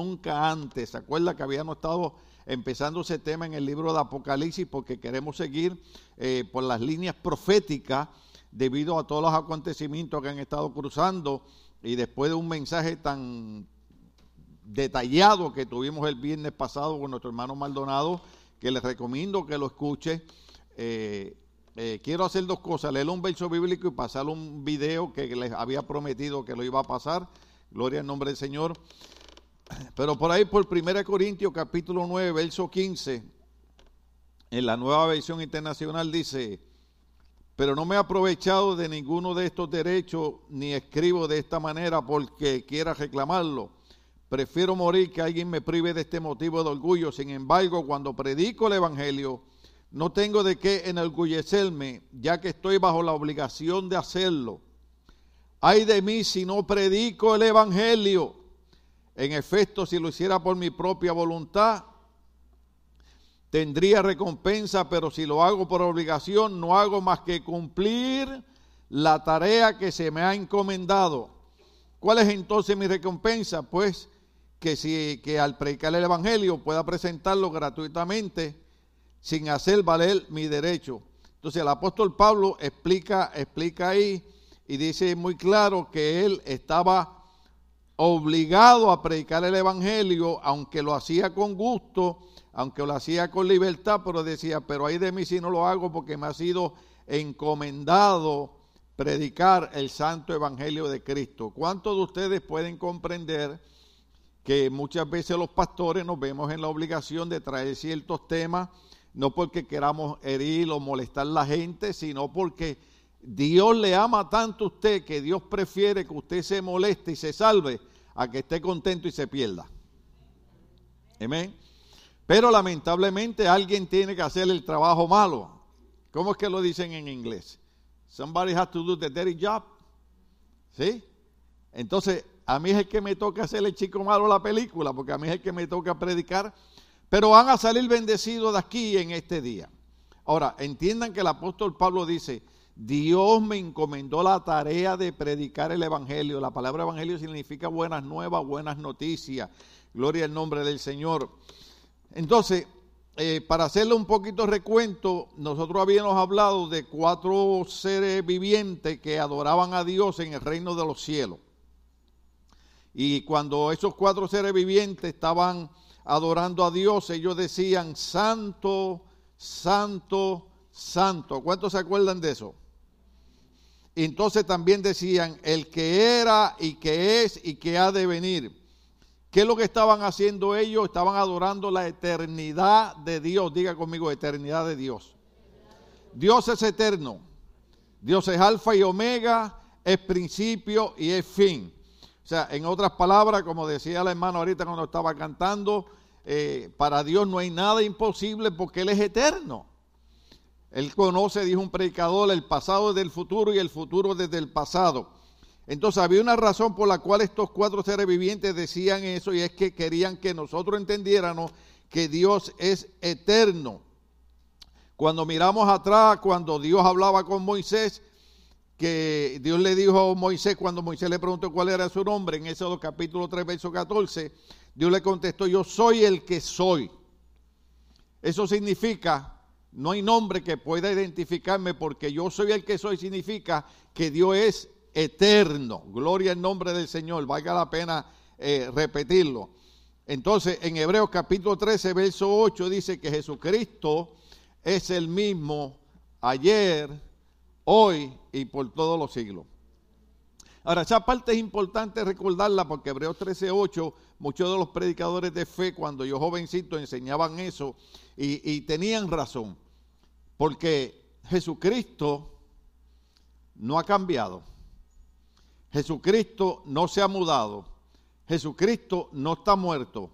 nunca antes. ¿Se acuerda que habíamos estado empezando ese tema en el libro de Apocalipsis porque queremos seguir eh, por las líneas proféticas debido a todos los acontecimientos que han estado cruzando y después de un mensaje tan detallado que tuvimos el viernes pasado con nuestro hermano Maldonado, que les recomiendo que lo escuche. Eh, eh, quiero hacer dos cosas, leer un verso bíblico y pasar un video que les había prometido que lo iba a pasar. Gloria al nombre del Señor. Pero por ahí, por 1 Corintios capítulo 9, verso 15, en la nueva versión internacional dice, pero no me he aprovechado de ninguno de estos derechos, ni escribo de esta manera porque quiera reclamarlo. Prefiero morir que alguien me prive de este motivo de orgullo. Sin embargo, cuando predico el Evangelio, no tengo de qué enorgullecerme, ya que estoy bajo la obligación de hacerlo. Ay de mí si no predico el Evangelio. En efecto, si lo hiciera por mi propia voluntad, tendría recompensa, pero si lo hago por obligación, no hago más que cumplir la tarea que se me ha encomendado. ¿Cuál es entonces mi recompensa? Pues que si que al predicar el evangelio pueda presentarlo gratuitamente sin hacer valer mi derecho. Entonces el apóstol Pablo explica explica ahí y dice muy claro que él estaba obligado a predicar el Evangelio, aunque lo hacía con gusto, aunque lo hacía con libertad, pero decía, pero ahí de mí si no lo hago porque me ha sido encomendado predicar el santo Evangelio de Cristo. ¿Cuántos de ustedes pueden comprender que muchas veces los pastores nos vemos en la obligación de traer ciertos temas, no porque queramos herir o molestar a la gente, sino porque Dios le ama tanto a usted que Dios prefiere que usted se moleste y se salve a que esté contento y se pierda. Amén. Pero lamentablemente alguien tiene que hacer el trabajo malo. ¿Cómo es que lo dicen en inglés? Somebody has to do the dirty job. ¿Sí? Entonces, a mí es el que me toca hacer el chico malo la película, porque a mí es el que me toca predicar. Pero van a salir bendecidos de aquí en este día. Ahora, entiendan que el apóstol Pablo dice, Dios me encomendó la tarea de predicar el Evangelio. La palabra Evangelio significa buenas nuevas, buenas noticias. Gloria al nombre del Señor. Entonces, eh, para hacerle un poquito recuento, nosotros habíamos hablado de cuatro seres vivientes que adoraban a Dios en el reino de los cielos. Y cuando esos cuatro seres vivientes estaban adorando a Dios, ellos decían, Santo, Santo, Santo. ¿Cuántos se acuerdan de eso? Entonces también decían, el que era y que es y que ha de venir. ¿Qué es lo que estaban haciendo ellos? Estaban adorando la eternidad de Dios. Diga conmigo, eternidad de Dios. Dios es eterno. Dios es alfa y omega, es principio y es fin. O sea, en otras palabras, como decía la hermana ahorita cuando estaba cantando, eh, para Dios no hay nada imposible porque Él es eterno. Él conoce, dijo un predicador, el pasado desde el futuro y el futuro desde el pasado. Entonces había una razón por la cual estos cuatro seres vivientes decían eso y es que querían que nosotros entendiéramos que Dios es eterno. Cuando miramos atrás, cuando Dios hablaba con Moisés, que Dios le dijo a Moisés, cuando Moisés le preguntó cuál era su nombre, en ese capítulo 3, verso 14, Dios le contestó, yo soy el que soy. Eso significa no hay nombre que pueda identificarme porque yo soy el que soy, significa que Dios es eterno. Gloria al nombre del Señor, valga la pena eh, repetirlo. Entonces, en Hebreos capítulo 13, verso 8 dice que Jesucristo es el mismo ayer, hoy y por todos los siglos. Ahora, esa parte es importante recordarla porque Hebreos 13, 8, muchos de los predicadores de fe, cuando yo jovencito, enseñaban eso y, tenían razón, porque Jesucristo no ha cambiado. Jesucristo no se ha mudado. Jesucristo no está muerto.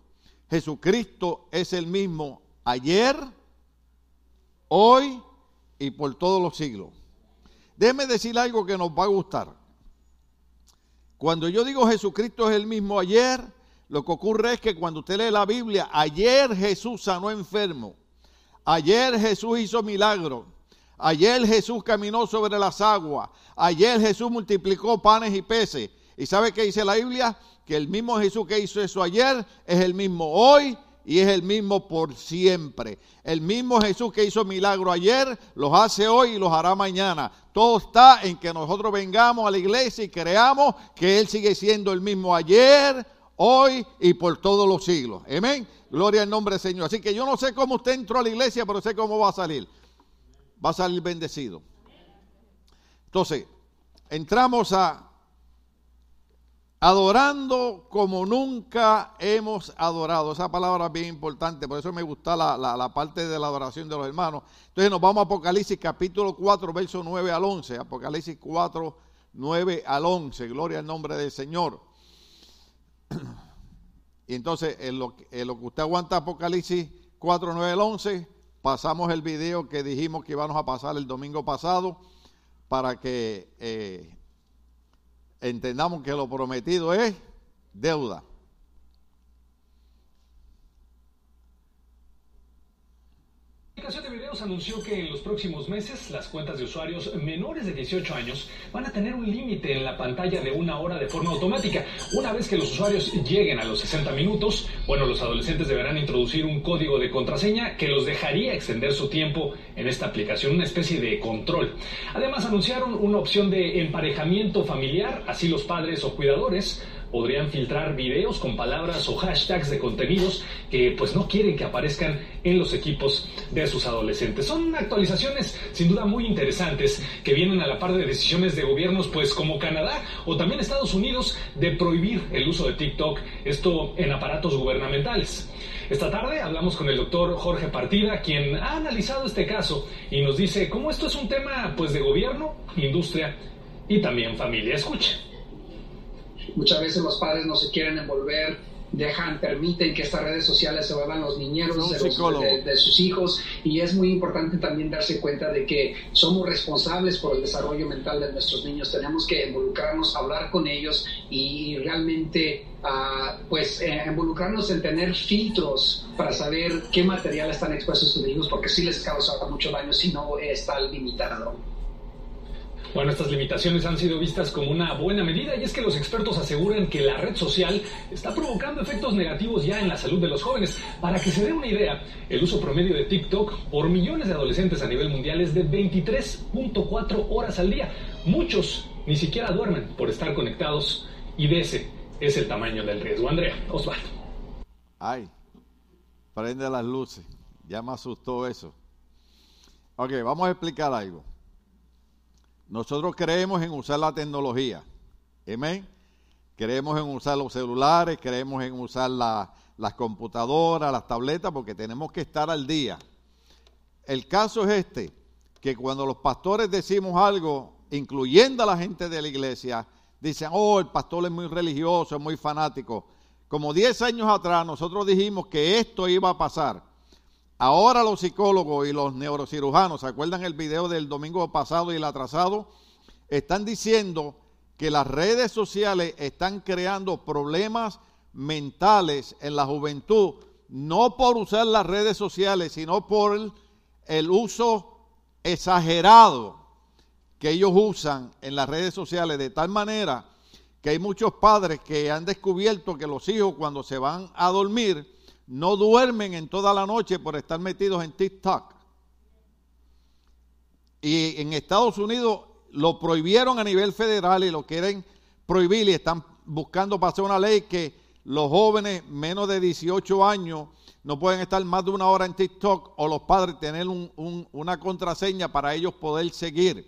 Jesucristo es el mismo ayer, hoy y por todos los siglos. Déjeme decir algo que nos va a gustar. Cuando yo digo Jesucristo es el mismo ayer, lo que ocurre es que cuando usted lee la Biblia, ayer Jesús sanó enfermo, ayer Jesús hizo milagro, ayer Jesús caminó sobre las aguas, ayer Jesús multiplicó panes y peces. ¿Y sabe qué dice la Biblia? Que el mismo Jesús que hizo eso ayer es el mismo hoy y es el mismo por siempre. El mismo Jesús que hizo milagro ayer, los hace hoy y los hará mañana. Todo está en que nosotros vengamos a la iglesia y creamos que Él sigue siendo el mismo ayer, hoy y por todos los siglos. Amén. Gloria al nombre del Señor. Así que yo no sé cómo usted entró a la iglesia, pero sé cómo va a salir. Va a salir bendecido. Entonces, entramos a adorando como nunca hemos adorado. Esa palabra es bien importante, por eso me gusta la, parte de la adoración de los hermanos. Entonces nos vamos a Apocalipsis capítulo 4, verso 9 al 11. Apocalipsis 4, 9 al 11. Gloria al nombre del Señor. Y entonces, en lo, que usted aguanta Apocalipsis 4, 9 al 11, pasamos el video que dijimos que íbamos a pasar el domingo pasado para que eh, entendamos que lo prometido es deuda. La aplicación de videos anunció que en los próximos meses las cuentas de usuarios menores de 18 años van a tener un límite en la pantalla de una hora de forma automática. Una vez que los usuarios lleguen a los 60 minutos, bueno, los adolescentes deberán introducir un código de contraseña que los dejaría extender su tiempo en esta aplicación, una especie de control. Además anunciaron una opción de emparejamiento familiar, así los padres o cuidadores podrían filtrar videos con palabras o hashtags de contenidos que pues no quieren que aparezcan en los equipos de sus adolescentes. Son actualizaciones sin duda muy interesantes que vienen a la par de decisiones de gobiernos pues como Canadá o también Estados Unidos de prohibir el uso de TikTok, esto en aparatos gubernamentales. Esta tarde hablamos con el doctor Jorge Partida, quien ha analizado este caso y nos dice cómo esto es un tema pues de gobierno, industria y también familia. Escuche. Muchas veces los padres no se quieren envolver, dejan, permiten que estas redes sociales se vuelvan los niñeros de, sus hijos. Y es muy importante también darse cuenta de que somos responsables por el desarrollo mental de nuestros niños, tenemos que involucrarnos, hablar con ellos y realmente uh, pues eh, involucrarnos en tener filtros para saber qué material están expuestos sus hijos porque sí les causa mucho daño si no está limitado. Bueno, estas limitaciones han sido vistas como una buena medida y es que los expertos aseguran que la red social está provocando efectos negativos ya en la salud de los jóvenes. Para que se dé una idea, el uso promedio de TikTok por millones de adolescentes a nivel mundial es de 23.4 horas al día. Muchos ni siquiera duermen por estar conectados y de ese es el tamaño del riesgo. Andrea, Osvaldo. Ay, prende las luces. Ya me asustó eso. Ok, vamos a explicar algo. Nosotros creemos en usar la tecnología. Amén. Creemos en usar los celulares, creemos en usar las computadoras, las tabletas, porque tenemos que estar al día. El caso es este, que cuando los pastores decimos algo, incluyendo a la gente de la iglesia, dicen, oh, el pastor es muy religioso, es muy fanático. Como 10 años atrás nosotros dijimos que esto iba a pasar. Ahora los psicólogos y los neurocirujanos, ¿se acuerdan el video del domingo pasado y el atrasado? Están diciendo que las redes sociales están creando problemas mentales en la juventud, no por usar las redes sociales, sino por el, uso exagerado que ellos usan en las redes sociales, de tal manera que hay muchos padres que han descubierto que los hijos cuando se van a dormir, no duermen en toda la noche por estar metidos en TikTok. Y en Estados Unidos lo prohibieron a nivel federal y lo quieren prohibir y están buscando pasar una ley que los jóvenes menos de 18 años no pueden estar más de una hora en TikTok o los padres tener una contraseña para ellos poder seguir.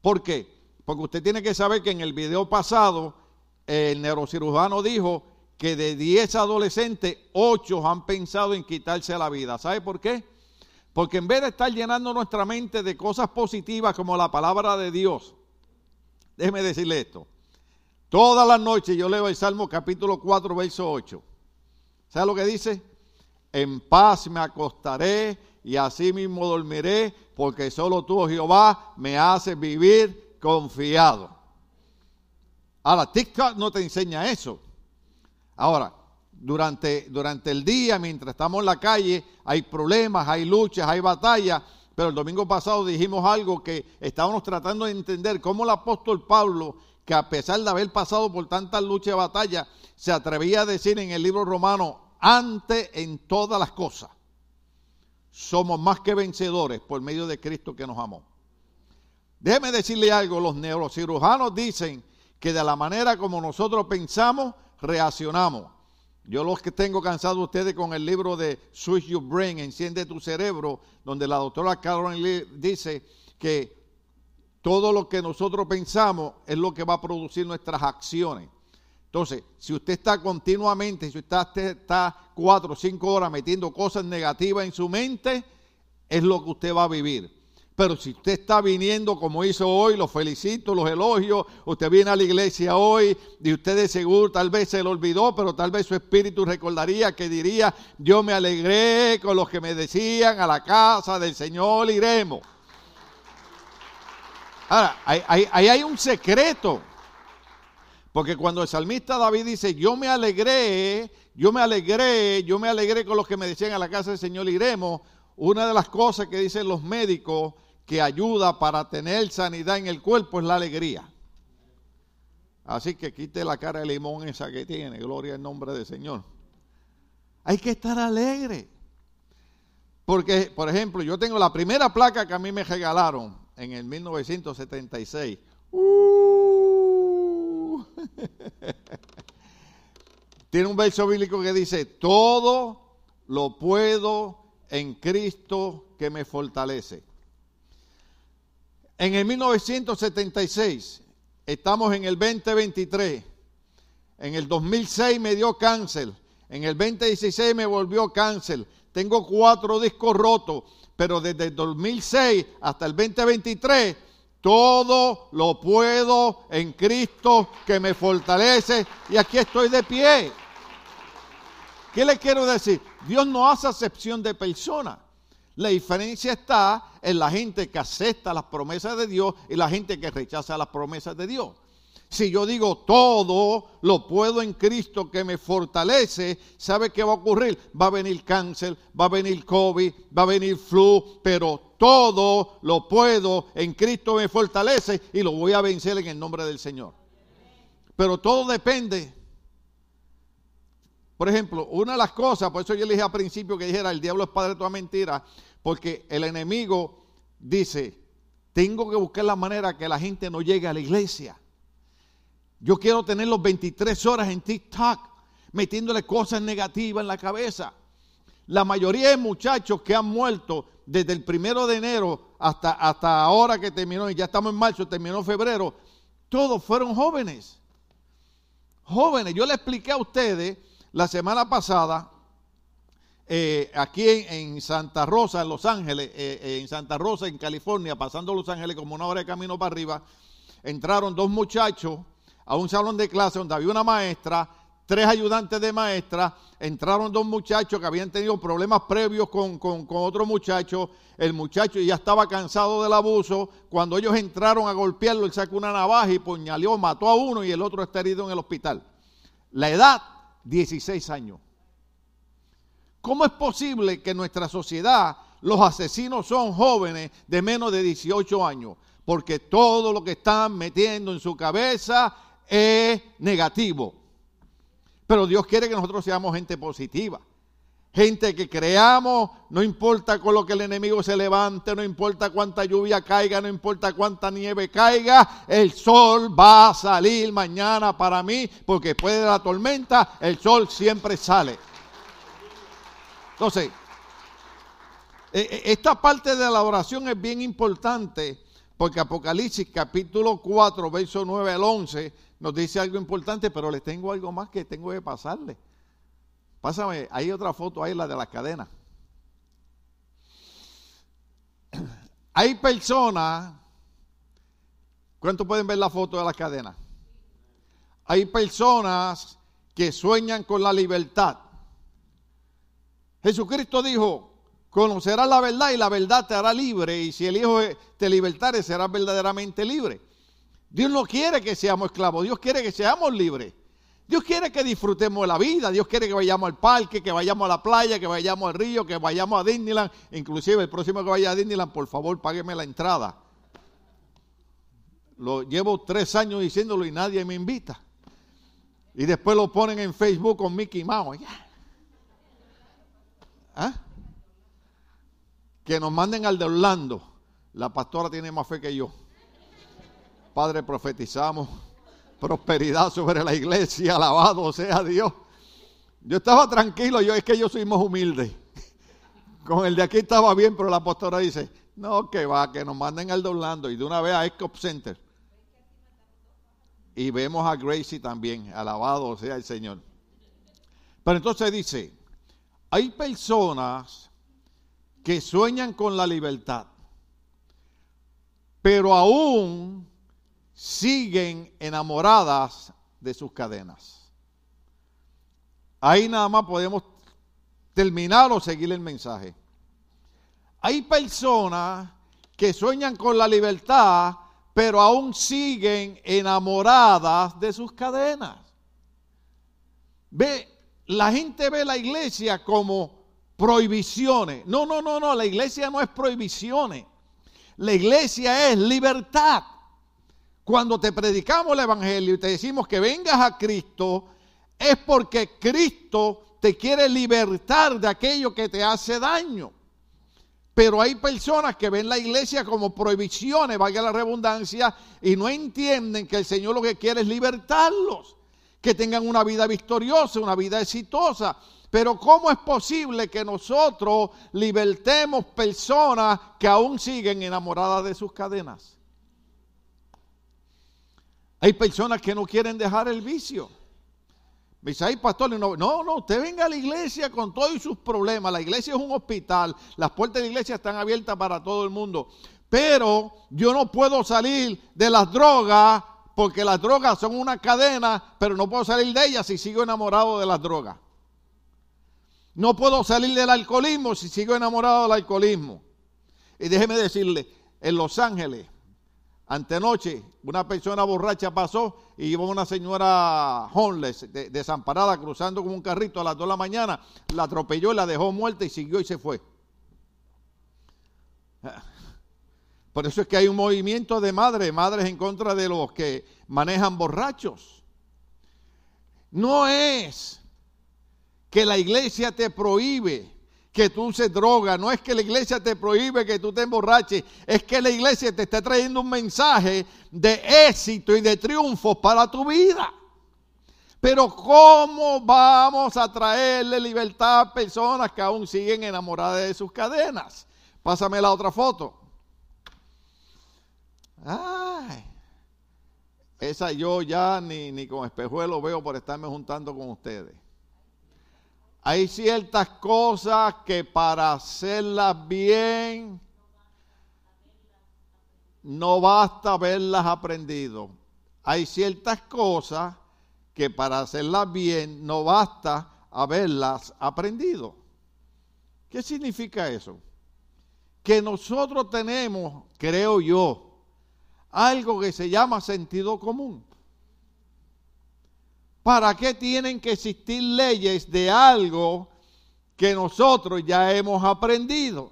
¿Por qué? Porque usted tiene que saber que en el video pasado el neurocirujano dijo que de 10 adolescentes, 8 han pensado en quitarse la vida. ¿Sabe por qué? Porque en vez de estar llenando nuestra mente de cosas positivas como la palabra de Dios, déjeme decirle esto. Todas las noches yo leo el Salmo capítulo 4, verso 8. ¿Sabe lo que dice? En paz me acostaré y así mismo dormiré, porque solo tú, oh Jehová, me haces vivir confiado. Ahora, TikTok no te enseña eso. Ahora, durante, durante el día, mientras estamos en la calle, hay problemas, hay luchas, hay batallas, pero el domingo pasado dijimos algo que estábamos tratando de entender, cómo el apóstol Pablo, que a pesar de haber pasado por tantas luchas y batallas, se atrevía a decir en el libro romano, antes en todas las cosas, somos más que vencedores por medio de Cristo que nos amó. Déjeme decirle algo, los neurocirujanos dicen que de la manera como nosotros pensamos, reaccionamos. Yo los que tengo cansado ustedes con el libro de Switch Your Brain, Enciende tu cerebro, donde la doctora Carolyn Lee dice que todo lo que nosotros pensamos es lo que va a producir nuestras acciones. Entonces, si usted está continuamente, si usted está cuatro o cinco horas metiendo cosas negativas en su mente, es lo que usted va a vivir. Pero si usted está viniendo como hizo hoy, los felicito, los elogio, usted viene a la iglesia hoy y usted de seguro tal vez se lo olvidó, pero tal vez su espíritu recordaría que diría, yo me alegré con los que me decían, a la casa del Señor iremos. Ahora, ahí, hay un secreto. Porque cuando el salmista David dice, yo me alegré, yo me alegré, yo me alegré con los que me decían a la casa del Señor iremos, una de las cosas que dicen los médicos que ayuda para tener sanidad en el cuerpo es la alegría. Así que quite la cara de limón esa que tiene, gloria al nombre del Señor. Hay que estar alegre. Porque, por ejemplo, yo tengo la primera placa que a mí me regalaron en el 1976. Uh. Tiene un verso bíblico que dice, todo lo puedo en Cristo que me fortalece. En el 1976, estamos en el 2023, en el 2006 me dio cáncer, en el 2016 me volvió cáncer, tengo cuatro discos rotos, pero desde el 2006 hasta el 2023, todo lo puedo en Cristo que me fortalece y aquí estoy de pie. ¿Qué le quiero decir? Dios no hace acepción de personas. La diferencia está en la gente que acepta las promesas de Dios y la gente que rechaza las promesas de Dios. Si yo digo todo lo puedo en Cristo que me fortalece, ¿sabe qué va a ocurrir? Va a venir cáncer, va a venir COVID, va a venir flu, pero todo lo puedo en Cristo me fortalece y lo voy a vencer en el nombre del Señor. Pero todo depende por ejemplo, una de las cosas, por eso yo le dije al principio que dijera, el diablo es padre de toda mentira, porque el enemigo dice, tengo que buscar la manera que la gente no llegue a la iglesia. Yo quiero tener los 23 horas en TikTok, metiéndole cosas negativas en la cabeza. La mayoría de muchachos que han muerto desde el primero de enero hasta, hasta ahora que terminó, y ya estamos en marzo, terminó febrero, todos fueron jóvenes. Jóvenes, yo le expliqué a ustedes la semana pasada, eh, aquí en, Santa Rosa, en Los Ángeles, eh, eh, en Santa Rosa, en California, pasando Los Ángeles como una hora de camino para arriba, entraron dos muchachos a un salón de clase donde había una maestra, tres ayudantes de maestra, entraron dos muchachos que habían tenido problemas previos con, con, con otro muchacho, el muchacho ya estaba cansado del abuso, cuando ellos entraron a golpearlo, él sacó una navaja y puñaleó, mató a uno y el otro está herido en el hospital. La edad 16 años. ¿Cómo es posible que en nuestra sociedad los asesinos son jóvenes de menos de 18 años? Porque todo lo que están metiendo en su cabeza es negativo. Pero Dios quiere que nosotros seamos gente positiva. Gente que creamos, no importa con lo que el enemigo se levante, no importa cuánta lluvia caiga, no importa cuánta nieve caiga, el sol va a salir mañana para mí, porque después de la tormenta, el sol siempre sale. Entonces, e, e, esta parte de la oración es bien importante, porque Apocalipsis capítulo 4, verso 9 al 11, nos dice algo importante, pero les tengo algo más que tengo que pasarle. Pásame, hay otra foto ahí, la de las cadenas. Hay personas, ¿cuántos pueden ver la foto de las cadenas? Hay personas que sueñan con la libertad. Jesucristo dijo, conocerás la verdad y la verdad te hará libre y si el Hijo te libertare serás verdaderamente libre. Dios no quiere que seamos esclavos, Dios quiere que seamos libres. Dios quiere que disfrutemos de la vida, Dios quiere que vayamos al parque, que vayamos a la playa, que vayamos al río, que vayamos a Disneyland. Inclusive el próximo que vaya a Disneyland, por favor, págueme la entrada. lo llevo tres años diciéndolo y nadie me invita. Y después lo ponen en Facebook con Mickey Mouse. ¿Ah? Que nos manden al de Orlando. La pastora tiene más fe que yo. Padre, profetizamos prosperidad sobre la iglesia, alabado sea Dios. Yo estaba tranquilo, yo es que yo soy más humilde. Con el de aquí estaba bien, pero la pastora dice, no, que va, que nos manden al de Orlando y de una vez a Escop Center. Y vemos a Gracie también, alabado sea el Señor. Pero entonces dice, hay personas que sueñan con la libertad, pero aún siguen enamoradas de sus cadenas. Ahí nada más podemos terminar o seguir el mensaje. Hay personas que sueñan con la libertad, pero aún siguen enamoradas de sus cadenas. Ve, la gente ve la iglesia como prohibiciones. No, no, no, no, la iglesia no es prohibiciones. La iglesia es libertad. Cuando te predicamos el Evangelio y te decimos que vengas a Cristo, es porque Cristo te quiere libertar de aquello que te hace daño. Pero hay personas que ven la iglesia como prohibiciones, vaya la redundancia, y no entienden que el Señor lo que quiere es libertarlos, que tengan una vida victoriosa, una vida exitosa. Pero ¿cómo es posible que nosotros libertemos personas que aún siguen enamoradas de sus cadenas? Hay personas que no quieren dejar el vicio. Me dice, ay, pastor, no, no, no, usted venga a la iglesia con todos sus problemas. La iglesia es un hospital. Las puertas de la iglesia están abiertas para todo el mundo. Pero yo no puedo salir de las drogas porque las drogas son una cadena, pero no puedo salir de ellas si sigo enamorado de las drogas. No puedo salir del alcoholismo si sigo enamorado del alcoholismo. Y déjeme decirle, en Los Ángeles Antenoche, una persona borracha pasó y iba una señora homeless, desamparada, cruzando con un carrito a las 2 de la mañana, la atropelló, la dejó muerta y siguió y se fue. Por eso es que hay un movimiento de madres, madres en contra de los que manejan borrachos. No es que la iglesia te prohíbe que tú uses droga, no es que la iglesia te prohíbe que tú te emborraches, es que la iglesia te está trayendo un mensaje de éxito y de triunfo para tu vida. Pero ¿cómo vamos a traerle libertad a personas que aún siguen enamoradas de sus cadenas? Pásame la otra foto. Ay, esa yo ya ni, ni con espejuelo veo por estarme juntando con ustedes. Hay ciertas cosas que para hacerlas bien no basta haberlas aprendido. Hay ciertas cosas que para hacerlas bien no basta haberlas aprendido. ¿Qué significa eso? Que nosotros tenemos, creo yo, algo que se llama sentido común. ¿Para qué tienen que existir leyes de algo que nosotros ya hemos aprendido?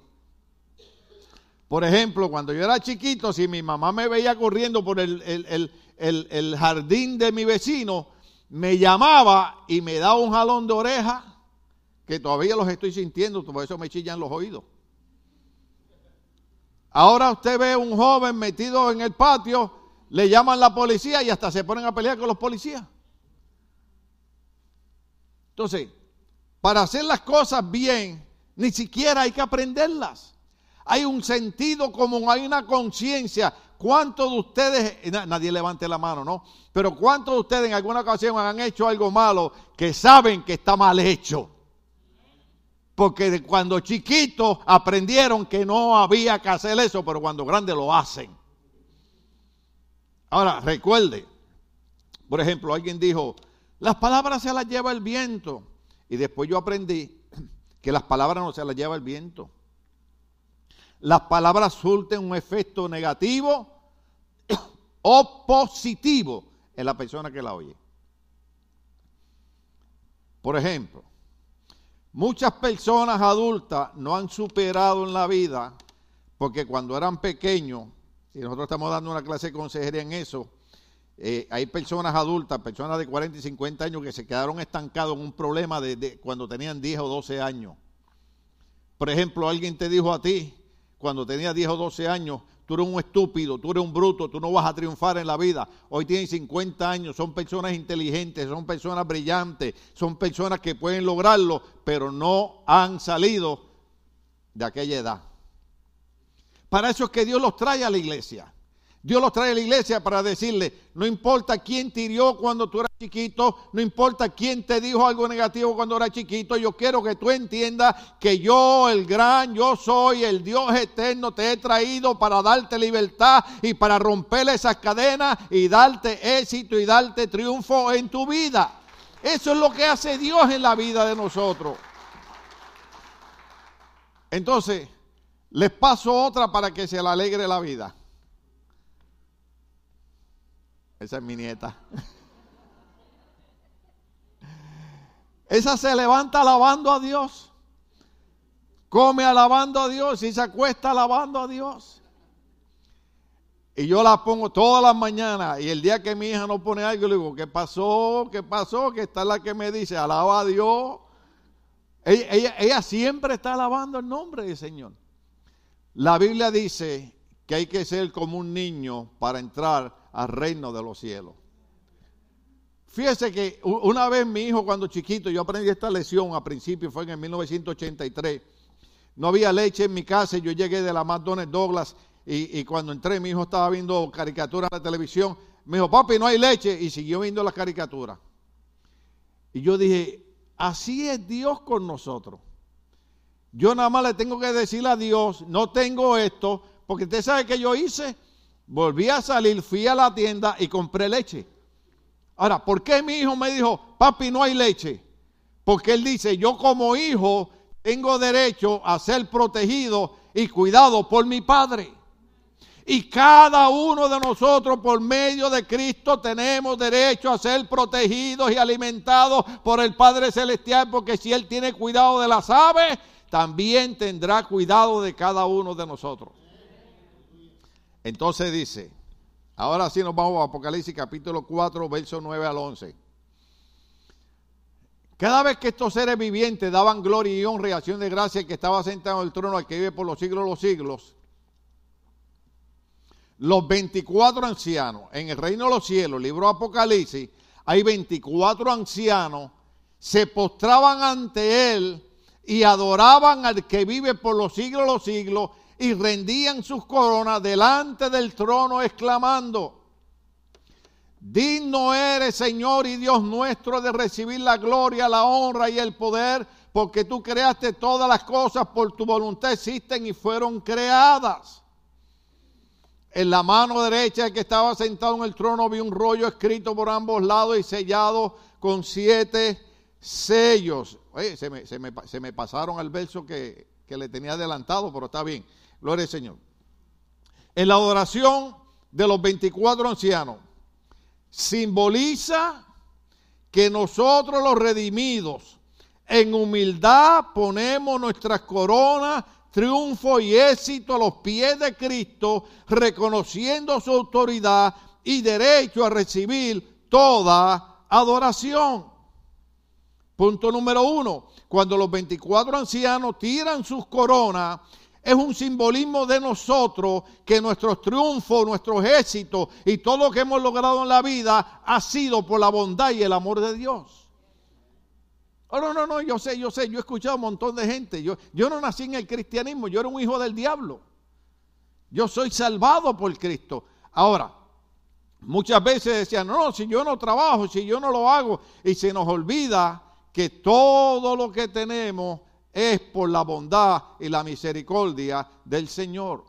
Por ejemplo, cuando yo era chiquito, si mi mamá me veía corriendo por el, jardín de mi vecino, me llamaba y me daba un jalón de oreja, que todavía los estoy sintiendo, por eso me chillan los oídos. Ahora usted ve un joven metido en el patio, le llaman la policía y hasta se ponen a pelear con los policías. Entonces, para hacer las cosas bien, ni siquiera hay que aprenderlas. Hay un sentido común, hay una conciencia. ¿Cuántos de ustedes, nadie levante la mano, ¿no? Pero ¿cuántos de ustedes en alguna ocasión han hecho algo malo que saben que está mal hecho? Porque cuando chiquitos aprendieron que no había que hacer eso, pero cuando grandes lo hacen. Ahora, recuerde, por ejemplo, alguien dijo, las palabras se las lleva el viento. Y después yo aprendí que las palabras no se las lleva el viento. Las palabras surten un efecto negativo o positivo en la persona que la oye. Por ejemplo, muchas personas adultas no han superado en la vida porque cuando eran pequeños y nosotros estamos dando una clase de consejería en eso, eh, hay personas adultas, personas de 40 y 50 años que se quedaron estancados en un problema de, cuando tenían 10 o 12 años. Por ejemplo, alguien te dijo a ti, cuando tenías 10 o 12 años, tú eres un estúpido, tú eres un bruto, tú no vas a triunfar en la vida. Hoy tienen 50 años, son personas inteligentes, son personas brillantes, son personas que pueden lograrlo, pero no han salido de aquella edad. Para eso es que Dios los trae a la iglesia. Dios los trae a la iglesia para decirle, no importa quién te hirió cuando tú eras chiquito, no importa quién te dijo algo negativo cuando eras chiquito, yo quiero que tú entiendas que yo, el gran, yo soy el Dios eterno, te he traído para darte libertad y para romper esas cadenas y darte éxito y darte triunfo en tu vida. Eso es lo que hace Dios en la vida de nosotros. Entonces, les paso otra para que se le alegre la vida. Esa es mi nieta. Esa se levanta alabando a Dios. Come alabando a Dios y se acuesta alabando a Dios. Y yo la pongo todas las mañanas. Y el día que mi hija no pone algo, le digo, ¿qué pasó? ¿Qué pasó? Que está la que me dice, alaba a Dios. Ella, ella siempre está alabando el nombre del Señor. La Biblia dice que hay que ser como un niño para entrar al reino de los cielos. Fíjese que una vez mi hijo cuando chiquito, yo aprendí esta lección a principio, fue en el 1983, no había leche en mi casa y yo llegué de la McDonald's Douglas y, cuando entré mi hijo estaba viendo caricaturas en la televisión, me dijo, papi, no hay leche y siguió viendo las caricaturas. Y yo dije, así es Dios con nosotros. Yo nada más le tengo que decir a Dios, no tengo esto, porque usted sabe que yo hice volví a salir, fui a la tienda y compré leche. Ahora, ¿por qué mi hijo me dijo, papi, no hay leche? Porque él dice, yo como hijo tengo derecho a ser protegido y cuidado por mi padre. Y cada uno de nosotros por medio de Cristo tenemos derecho a ser protegidos y alimentados por el Padre Celestial, porque si Él tiene cuidado de las aves, también tendrá cuidado de cada uno de nosotros. Entonces dice, ahora sí nos vamos a Apocalipsis capítulo 4, verso 9 al 11. Cada vez que estos seres vivientes daban gloria y honra y acción de gracia que estaba sentado en el trono al que vive por los siglos de los siglos, los 24 ancianos en el reino de los cielos, libro Apocalipsis, hay 24 ancianos, se postraban ante él y adoraban al que vive por los siglos de los siglos y rendían sus coronas delante del trono exclamando, digno eres Señor y Dios nuestro de recibir la gloria, la honra y el poder, porque tú creaste todas las cosas, por tu voluntad existen y fueron creadas. En la mano derecha el que estaba sentado en el trono vi un rollo escrito por ambos lados y sellado con siete sellos. Oye, se me, se me, se me pasaron al verso que, que le tenía adelantado, pero está bien. Gloria al Señor. En la adoración de los 24 ancianos simboliza que nosotros los redimidos en humildad ponemos nuestras coronas, triunfo y éxito a los pies de Cristo, reconociendo su autoridad y derecho a recibir toda adoración. Punto número uno, cuando los 24 ancianos tiran sus coronas, es un simbolismo de nosotros que nuestros triunfos, nuestros éxitos y todo lo que hemos logrado en la vida ha sido por la bondad y el amor de Dios. Oh, no, no, no, yo sé, yo sé, yo he escuchado a un montón de gente. Yo, yo no nací en el cristianismo, yo era un hijo del diablo. Yo soy salvado por Cristo. Ahora, muchas veces decían, no, si yo no trabajo, si yo no lo hago, y se nos olvida que todo lo que tenemos es por la bondad y la misericordia del Señor.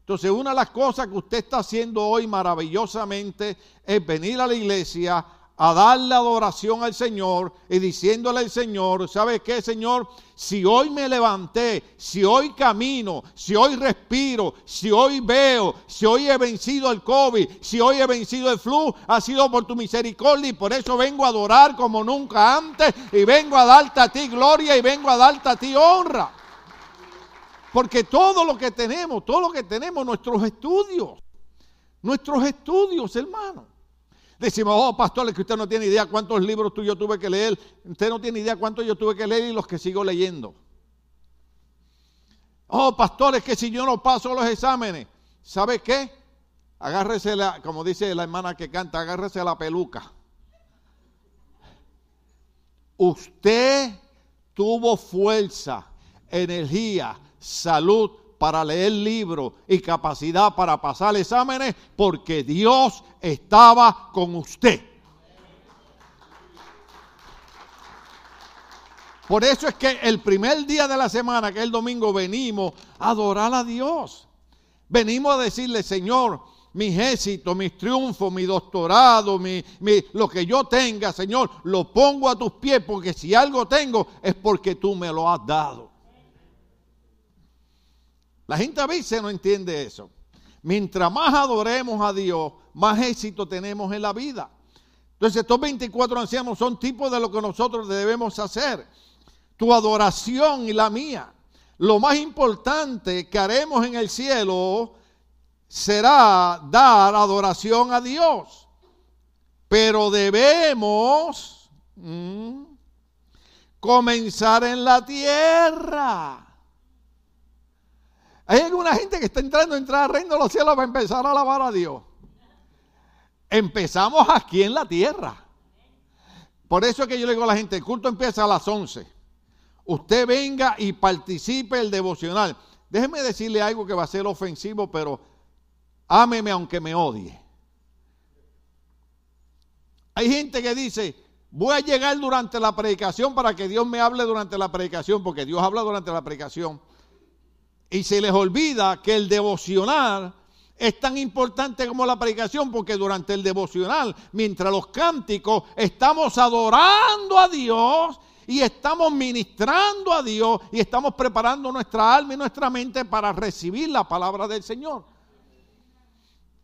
Entonces, una de las cosas que usted está haciendo hoy maravillosamente es venir a la iglesia a darle adoración al Señor y diciéndole al Señor, ¿sabes qué, Señor? Si hoy me levanté, si hoy camino, si hoy respiro, si hoy veo, si hoy he vencido el COVID, si hoy he vencido el flu, ha sido por tu misericordia y por eso vengo a adorar como nunca antes y vengo a darte a ti gloria y vengo a darte a ti honra. Porque todo lo que tenemos, todo lo que tenemos, nuestros estudios, nuestros estudios, hermano. Decimos, oh, pastores, que usted no tiene idea cuántos libros tú yo tuve que leer. Usted no tiene idea cuántos yo tuve que leer y los que sigo leyendo. Oh, pastores, que si yo no paso los exámenes, ¿sabe qué? Agárrese la, como dice la hermana que canta, agárrese la peluca. Usted tuvo fuerza, energía, salud para leer libros y capacidad para pasar exámenes porque Dios estaba con usted. Por eso es que el primer día de la semana, que es el domingo, venimos a adorar a Dios. Venimos a decirle, Señor, mis éxitos, mis triunfos, mi doctorado, mi, lo que yo tenga, Señor, lo pongo a tus pies porque si algo tengo es porque tú me lo has dado. La gente a veces no entiende eso. Mientras más adoremos a Dios, más éxito tenemos en la vida. Entonces estos 24 ancianos son tipos de lo que nosotros debemos hacer. Tu adoración y la mía. Lo más importante que haremos en el cielo será dar adoración a Dios. Pero debemos mm, comenzar en la tierra. Hay alguna gente que está entrando entrar al reino de los cielos para empezar a alabar a Dios. Empezamos aquí en la tierra. Por eso es que yo le digo a la gente, el culto empieza a las 11. Usted venga y participe el devocional. Déjeme decirle algo que va a ser ofensivo, pero ámeme aunque me odie. Hay gente que dice, voy a llegar durante la predicación para que Dios me hable durante la predicación, porque Dios habla durante la predicación y se les olvida que el devocional es tan importante como la predicación porque durante el devocional, mientras los cánticos, estamos adorando a Dios y estamos ministrando a Dios y estamos preparando nuestra alma y nuestra mente para recibir la palabra del Señor.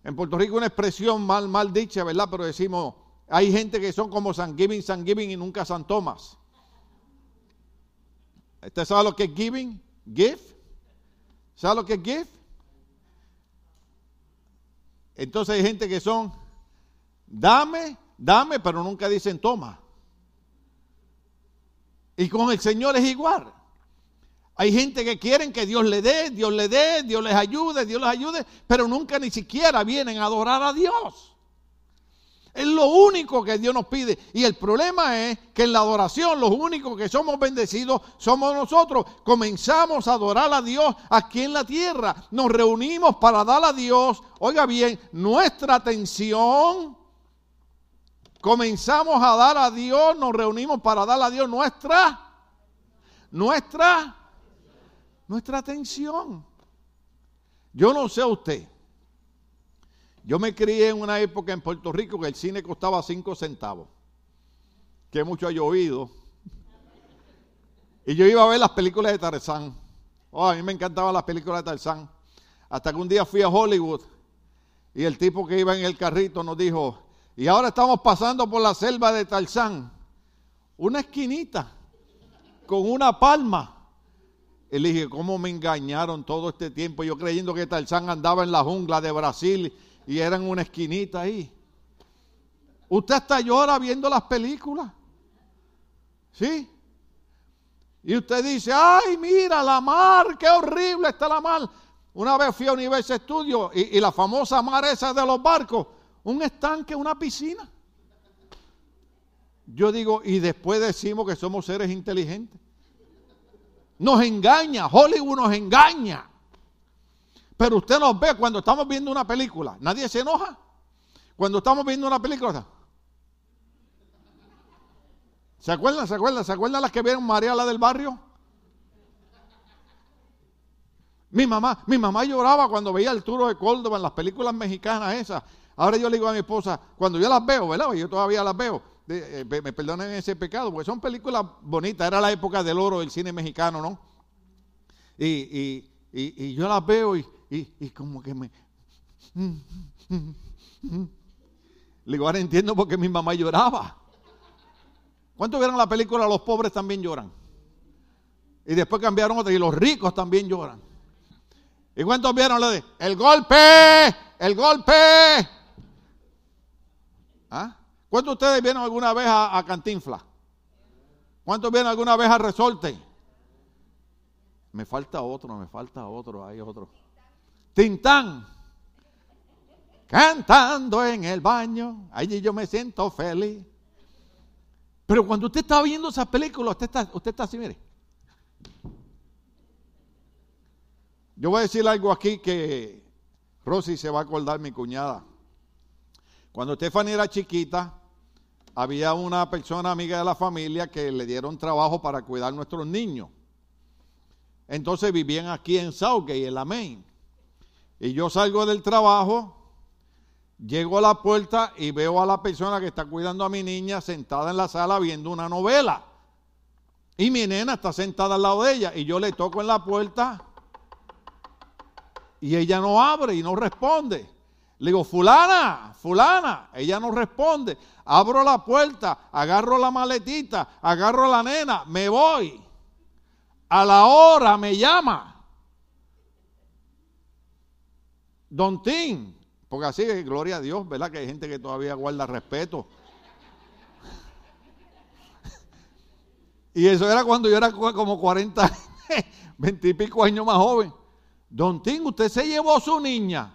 En Puerto Rico una expresión mal, mal dicha, ¿verdad? Pero decimos, hay gente que son como San Giving, San Giving y nunca San Tomás. ¿Usted sabe lo que es giving? Give. ¿Sabe lo que es give? Entonces hay gente que son, dame, dame, pero nunca dicen toma. Y con el Señor es igual. Hay gente que quieren que Dios le dé, Dios le dé, Dios les ayude, Dios les ayude, pero nunca ni siquiera vienen a adorar a Dios. Es lo único que Dios nos pide. Y el problema es que en la adoración los únicos que somos bendecidos somos nosotros. Comenzamos a adorar a Dios aquí en la tierra. Nos reunimos para dar a Dios, oiga bien, nuestra atención. Comenzamos a dar a Dios, nos reunimos para dar a Dios nuestra, nuestra, nuestra atención. Yo no sé a usted. Yo me crié en una época en Puerto Rico que el cine costaba 5 centavos. Que mucho hay oído. Y yo iba a ver las películas de Tarzán. Oh, a mí me encantaban las películas de Tarzán. Hasta que un día fui a Hollywood y el tipo que iba en el carrito nos dijo, y ahora estamos pasando por la selva de Tarzán. Una esquinita con una palma. Y le dije, ¿cómo me engañaron todo este tiempo? Yo creyendo que Tarzán andaba en la jungla de Brasil y eran una esquinita ahí. Usted hasta llora viendo las películas. ¿Sí? Y usted dice, ay, mira la mar, qué horrible está la mar. Una vez fui a Universo Estudio y, y la famosa mar esa de los barcos, un estanque, una piscina. Yo digo, y después decimos que somos seres inteligentes. Nos engaña, Hollywood nos engaña. Pero usted nos ve cuando estamos viendo una película. Nadie se enoja. Cuando estamos viendo una película. ¿Se acuerdan? ¿Se acuerdan? ¿Se acuerdan las que vieron María la del barrio? Mi mamá, mi mamá lloraba cuando veía el turo de Córdoba en las películas mexicanas esas. Ahora yo le digo a mi esposa, cuando yo las veo, ¿verdad? Yo todavía las veo. Eh, me perdonen ese pecado, porque son películas bonitas. Era la época del oro del cine mexicano, ¿no? y, y yo las veo y, y, como que me... Le digo, ahora entiendo por qué mi mamá lloraba. ¿Cuántos vieron la película Los pobres también lloran? Y después cambiaron otra y los ricos también lloran. ¿Y cuántos vieron lo de el golpe? ¡El golpe! ¿Ah? ¿Cuántos de ustedes vieron alguna vez a, a Cantinfla? ¿Cuántos vieron alguna vez a Resorte? Me falta otro, me falta otro, hay otro. Tintán. Cantando en el baño, allí yo me siento feliz. Pero cuando usted está viendo esa película, usted está, usted está así, mire. Yo voy a decir algo aquí que Rosy se va a acordar, mi cuñada. Cuando Stephanie era chiquita, había una persona amiga de la familia que le dieron trabajo para cuidar a nuestros niños. Entonces vivían aquí en Southgate, en la Main. Y yo salgo del trabajo Llego a la puerta y veo a la persona que está cuidando a mi niña sentada en la sala viendo una novela. Y mi nena está sentada al lado de ella y yo le toco en la puerta y ella no abre y no responde. Le digo, fulana, fulana, ella no responde. Abro la puerta, agarro la maletita, agarro a la nena, me voy. A la hora me llama. Don Tim, porque así, gloria a Dios, ¿verdad? Que hay gente que todavía guarda respeto. Y eso era cuando yo era como 40, 20 y pico años más joven. Don Tim, usted se llevó su niña.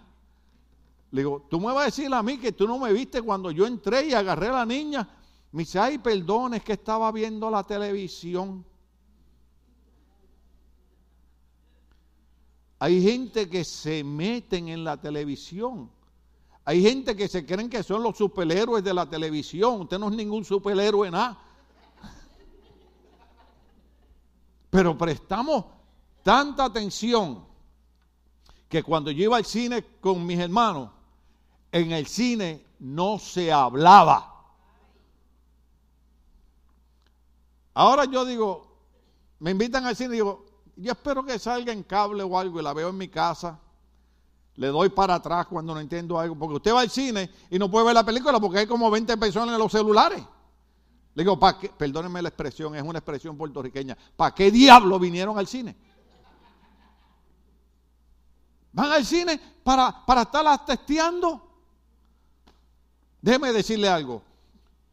Le digo, tú me vas a decir a mí que tú no me viste cuando yo entré y agarré a la niña. Me dice, ay, perdón, es que estaba viendo la televisión. Hay gente que se meten en la televisión hay gente que se creen que son los superhéroes de la televisión. Usted no es ningún superhéroe nada. Pero prestamos tanta atención que cuando yo iba al cine con mis hermanos, en el cine no se hablaba. Ahora yo digo, me invitan al cine y digo, yo espero que salga en cable o algo y la veo en mi casa le doy para atrás cuando no entiendo algo. Porque usted va al cine y no puede ver la película porque hay como 20 personas en los celulares. Le digo, ¿para? Perdónenme la expresión, es una expresión puertorriqueña. ¿Para qué diablo vinieron al cine? ¿Van al cine para, para estar testeando? Déjeme decirle algo.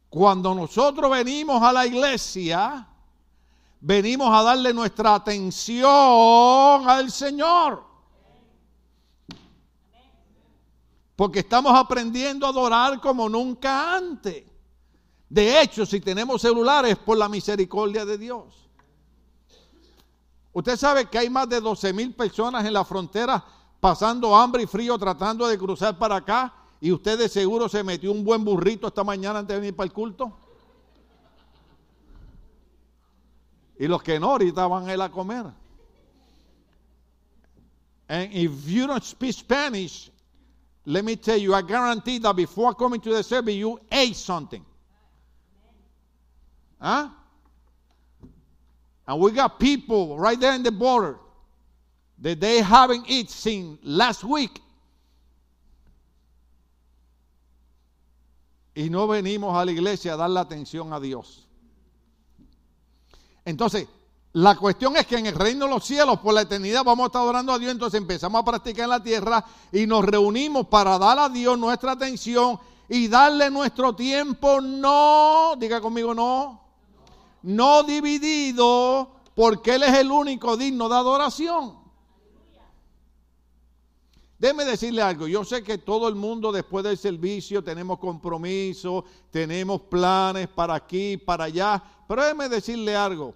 Cuando nosotros venimos a la iglesia, venimos a darle nuestra atención al Señor. Porque estamos aprendiendo a adorar como nunca antes. De hecho, si tenemos celulares, por la misericordia de Dios. Usted sabe que hay más de 12 mil personas en la frontera pasando hambre y frío tratando de cruzar para acá. Y usted de seguro se metió un buen burrito esta mañana antes de venir para el culto. Y los que no, ahorita van a comer. And if you don't speak Spanish, let me tell you, I guarantee that before coming to the service, you ate something. Huh? And we got people right there in the border that they haven't eaten since last week. Y no venimos a la iglesia a dar la atención a Dios. Entonces, la cuestión es que en el reino de los cielos, por la eternidad, vamos a estar adorando a Dios. Entonces empezamos a practicar en la tierra y nos reunimos para dar a Dios nuestra atención y darle nuestro tiempo, no, diga conmigo, no, no dividido, porque Él es el único digno de adoración. Déjeme decirle algo, yo sé que todo el mundo después del servicio tenemos compromisos, tenemos planes para aquí, para allá, pero déjeme decirle algo.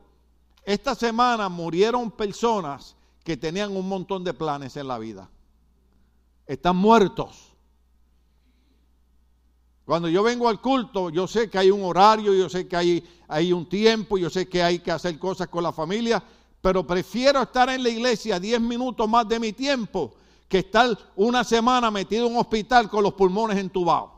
Esta semana murieron personas que tenían un montón de planes en la vida. Están muertos. Cuando yo vengo al culto, yo sé que hay un horario, yo sé que hay, hay un tiempo, yo sé que hay que hacer cosas con la familia, pero prefiero estar en la iglesia 10 minutos más de mi tiempo que estar una semana metido en un hospital con los pulmones entubados.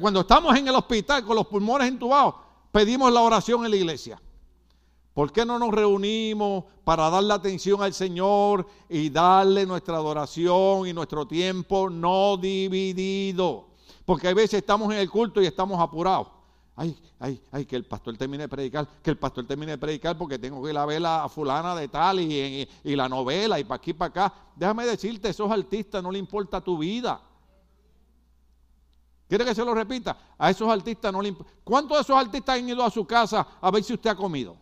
Cuando estamos en el hospital con los pulmones entubados, pedimos la oración en la iglesia? ¿Por qué no nos reunimos para darle atención al Señor y darle nuestra adoración y nuestro tiempo no dividido? Porque a veces estamos en el culto y estamos apurados. ay, ay, ay, que el pastor termine de predicar, que el pastor termine de predicar porque tengo que ir a ver a fulana de tal y, y la novela y para aquí para acá. Déjame decirte, esos artistas no le importa tu vida. ¿Quiere que se lo repita? A esos artistas no le importa. ¿Cuántos de esos artistas han ido a su casa a ver si usted ha comido?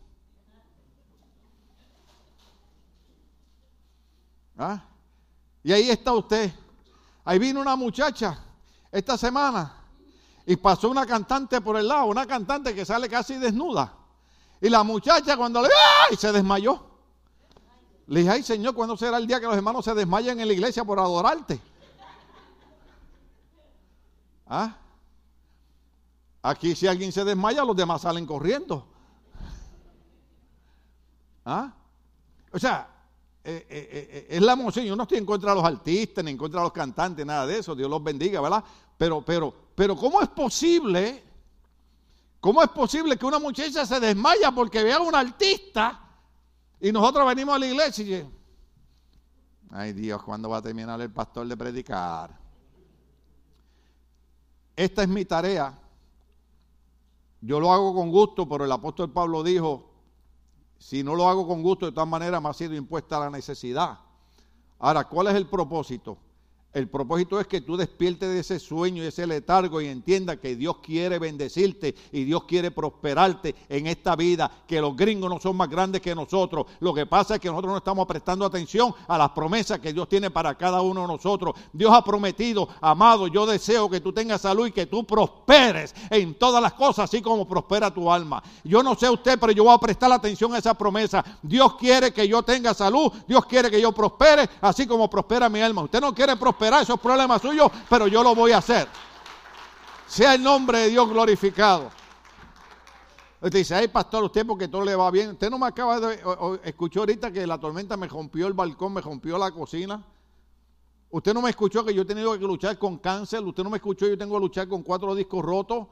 ¿Ah? Y ahí está usted. Ahí vino una muchacha esta semana y pasó una cantante por el lado, una cantante que sale casi desnuda. Y la muchacha cuando le ¡ay! se desmayó. Le dije, ay Señor, ¿cuándo será el día que los hermanos se desmayan en la iglesia por adorarte? ¿Ah? Aquí si alguien se desmaya, los demás salen corriendo. ¿Ah? O sea, eh, eh, eh, es la emoción. Yo no estoy en contra de los artistas, ni en contra de los cantantes, nada de eso. Dios los bendiga, ¿verdad? Pero, pero, pero, ¿cómo es posible? ¿Cómo es posible que una muchacha se desmaya porque vea a un artista y nosotros venimos a la iglesia y ay Dios, ¿cuándo va a terminar el pastor de predicar? Esta es mi tarea. Yo lo hago con gusto, pero el apóstol Pablo dijo, si no lo hago con gusto, de todas maneras me ha sido impuesta la necesidad. Ahora, ¿cuál es el propósito? El propósito es que tú despiertes de ese sueño y ese letargo y entiendas que Dios quiere bendecirte y Dios quiere prosperarte en esta vida, que los gringos no son más grandes que nosotros. Lo que pasa es que nosotros no estamos prestando atención a las promesas que Dios tiene para cada uno de nosotros. Dios ha prometido, amado, yo deseo que tú tengas salud y que tú prosperes en todas las cosas, así como prospera tu alma. Yo no sé usted, pero yo voy a prestar atención a esa promesa. Dios quiere que yo tenga salud, Dios quiere que yo prospere, así como prospera mi alma. Usted no quiere prosperar esos problemas suyos, pero yo lo voy a hacer. Sea el nombre de Dios glorificado. Usted dice, ay pastor, usted porque todo le va bien. Usted no me acaba de escuchar ahorita que la tormenta me rompió el balcón, me rompió la cocina. Usted no me escuchó que yo he tenido que luchar con cáncer. Usted no me escuchó yo tengo que luchar con cuatro discos rotos.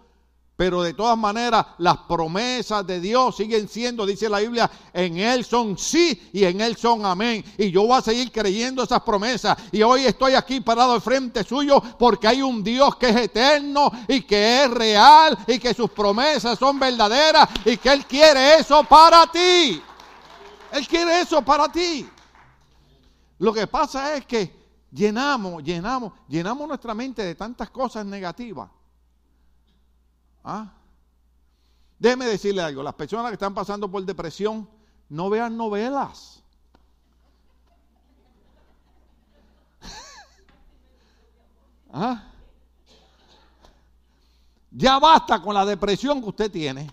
Pero de todas maneras, las promesas de Dios siguen siendo, dice la Biblia, en Él son sí y en Él son amén. Y yo voy a seguir creyendo esas promesas. Y hoy estoy aquí parado al frente suyo porque hay un Dios que es eterno y que es real y que sus promesas son verdaderas y que Él quiere eso para ti. Él quiere eso para ti. Lo que pasa es que llenamos, llenamos, llenamos nuestra mente de tantas cosas negativas ¿Ah? Déjeme decirle algo, las personas que están pasando por depresión, no vean novelas. ¿Ah? Ya basta con la depresión que usted tiene.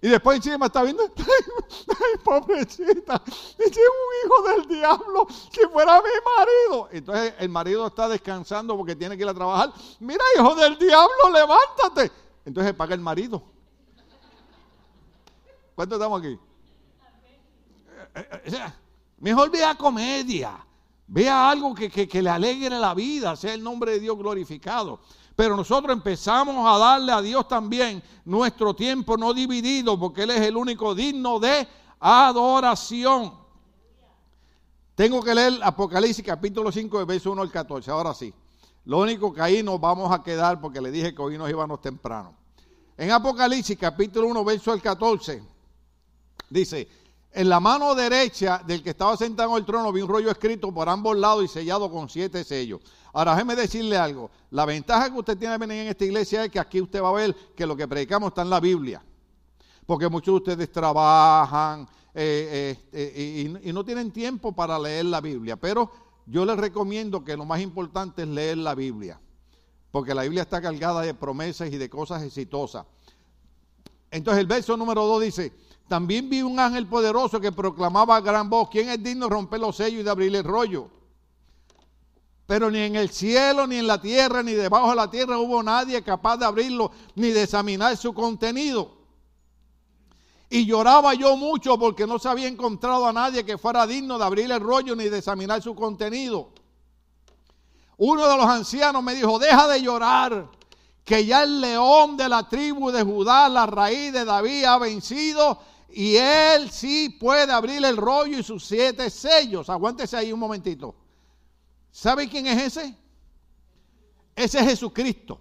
Y después encima está viendo, ay, pobrecita, es un hijo del diablo, si fuera mi marido. Entonces el marido está descansando porque tiene que ir a trabajar. Mira, hijo del diablo, levántate entonces paga el marido. ¿Cuánto estamos aquí? Eh, eh, mejor vea comedia, vea algo que, que, le alegre la vida, sea el nombre de Dios glorificado. Pero nosotros empezamos a darle a Dios también nuestro tiempo no dividido, porque Él es el único digno de adoración. Tengo que leer Apocalipsis capítulo 5, verso 1 al 14, ahora sí. Lo único que ahí nos vamos a quedar porque le dije que hoy nos íbamos temprano. En Apocalipsis capítulo 1, verso el 14, dice, en la mano derecha del que estaba sentado en el trono vi un rollo escrito por ambos lados y sellado con siete sellos. Ahora déjeme decirle algo, la ventaja que usted tiene de venir en esta iglesia es que aquí usted va a ver que lo que predicamos está en la Biblia. Porque muchos de ustedes trabajan eh, eh, y no tienen tiempo para leer la Biblia. Pero yo les recomiendo que lo más importante es leer la Biblia, porque la Biblia está cargada de promesas y de cosas exitosas. Entonces el verso número 2 dice, también vi un ángel poderoso que proclamaba a gran voz, ¿quién es digno de romper los sellos y de abrir el rollo? Pero ni en el cielo, ni en la tierra, ni debajo de la tierra hubo nadie capaz de abrirlo, ni de examinar su contenido. Y lloraba yo mucho porque no se había encontrado a nadie que fuera digno de abrir el rollo ni de examinar su contenido. Uno de los ancianos me dijo, deja de llorar, que ya el león de la tribu de Judá, la raíz de David, ha vencido y él sí puede abrir el rollo y sus siete sellos. Aguántese ahí un momentito. ¿Sabe quién es ese? Ese es Jesucristo.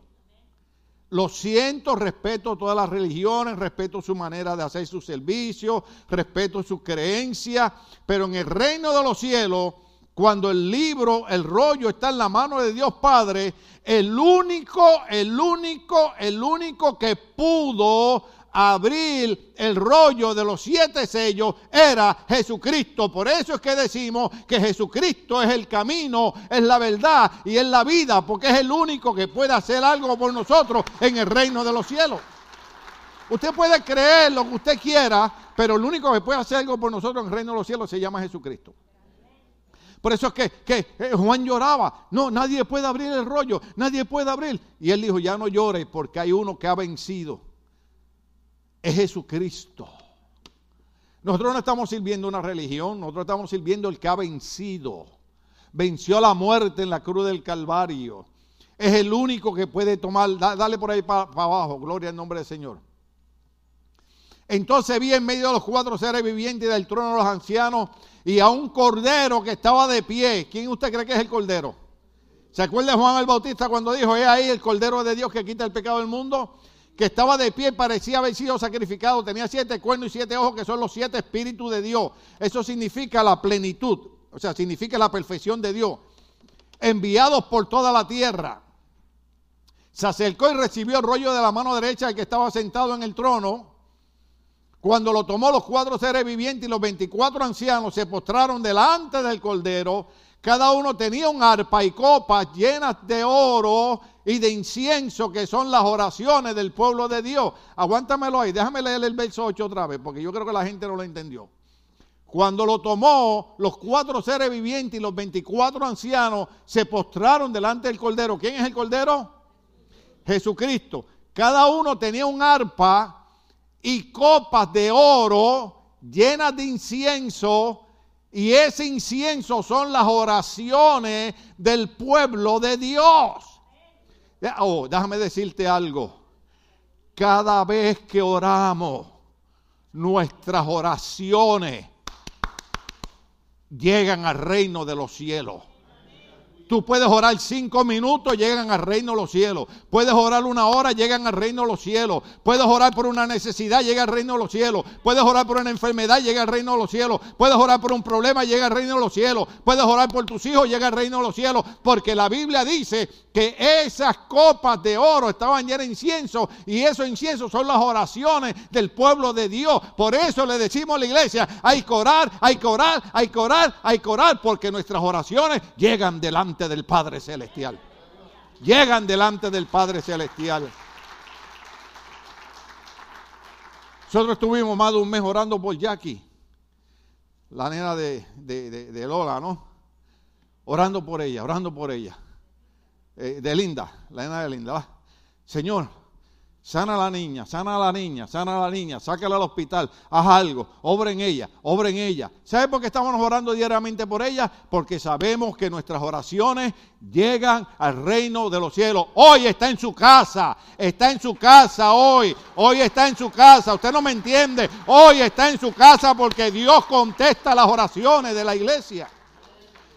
Lo siento, respeto todas las religiones, respeto su manera de hacer su servicio, respeto su creencia, pero en el reino de los cielos, cuando el libro, el rollo está en la mano de Dios Padre, el único, el único, el único que pudo abrir el rollo de los siete sellos era Jesucristo. Por eso es que decimos que Jesucristo es el camino, es la verdad y es la vida, porque es el único que puede hacer algo por nosotros en el reino de los cielos. Usted puede creer lo que usted quiera, pero el único que puede hacer algo por nosotros en el reino de los cielos se llama Jesucristo. Por eso es que, que, eh, Juan lloraba. No, nadie puede abrir el rollo, nadie puede abrir. Y él dijo, ya no llore porque hay uno que ha vencido es Jesucristo. Nosotros no estamos sirviendo una religión, nosotros estamos sirviendo el que ha vencido. Venció la muerte en la cruz del Calvario. Es el único que puede tomar, dale por ahí para abajo, gloria al nombre del Señor. Entonces vi en medio de los cuatro seres vivientes del trono de los ancianos y a un cordero que estaba de pie. ¿Quién usted cree que es el cordero? ¿Se acuerda Juan el Bautista cuando dijo, he ahí el cordero de Dios que quita el pecado del mundo? Que estaba de pie, parecía haber sido sacrificado, tenía siete cuernos y siete ojos, que son los siete espíritus de Dios. Eso significa la plenitud, o sea, significa la perfección de Dios. Enviados por toda la tierra. Se acercó y recibió el rollo de la mano derecha del que estaba sentado en el trono. Cuando lo tomó los cuatro seres vivientes y los veinticuatro ancianos se postraron delante del cordero cada uno tenía un arpa y copas llenas de oro y de incienso, que son las oraciones del pueblo de Dios. Aguántamelo ahí, déjame leer el verso 8 otra vez, porque yo creo que la gente no lo entendió. Cuando lo tomó, los cuatro seres vivientes y los 24 ancianos se postraron delante del Cordero. ¿Quién es el Cordero? Jesucristo. Cada uno tenía un arpa y copas de oro llenas de incienso y ese incienso son las oraciones del pueblo de Dios. Oh, déjame decirte algo. Cada vez que oramos, nuestras oraciones llegan al reino de los cielos. Tú puedes orar cinco minutos, llegan al reino de los cielos. Puedes orar una hora, llegan al reino de los cielos. Puedes orar por una necesidad, llega al reino de los cielos. Puedes orar por una enfermedad, llega al reino de los cielos. Puedes orar por un problema, llega al reino de los cielos. Puedes orar por tus hijos, llega al reino de los cielos. Porque la Biblia dice que esas copas de oro estaban llenas de incienso y esos inciensos son las oraciones del pueblo de Dios. Por eso le decimos a la iglesia, hay que orar, hay que orar, hay que orar, hay que orar, porque nuestras oraciones llegan delante del Padre Celestial. Llegan delante del Padre Celestial. Nosotros estuvimos más de un mes orando por Jackie, la nena de, de, Lola, ¿no? Orando por ella, orando por ella. Eh, de Linda, la nena de Linda. Señor, Sana a la niña, sana a la niña, sana a la niña, sácala al hospital, haz algo, obra en ella, obra en ella. ¿Sabe por qué estamos orando diariamente por ella? Porque sabemos que nuestras oraciones llegan al reino de los cielos. Hoy está en su casa, está en su casa hoy, hoy está en su casa. Usted no me entiende, hoy está en su casa porque Dios contesta las oraciones de la iglesia.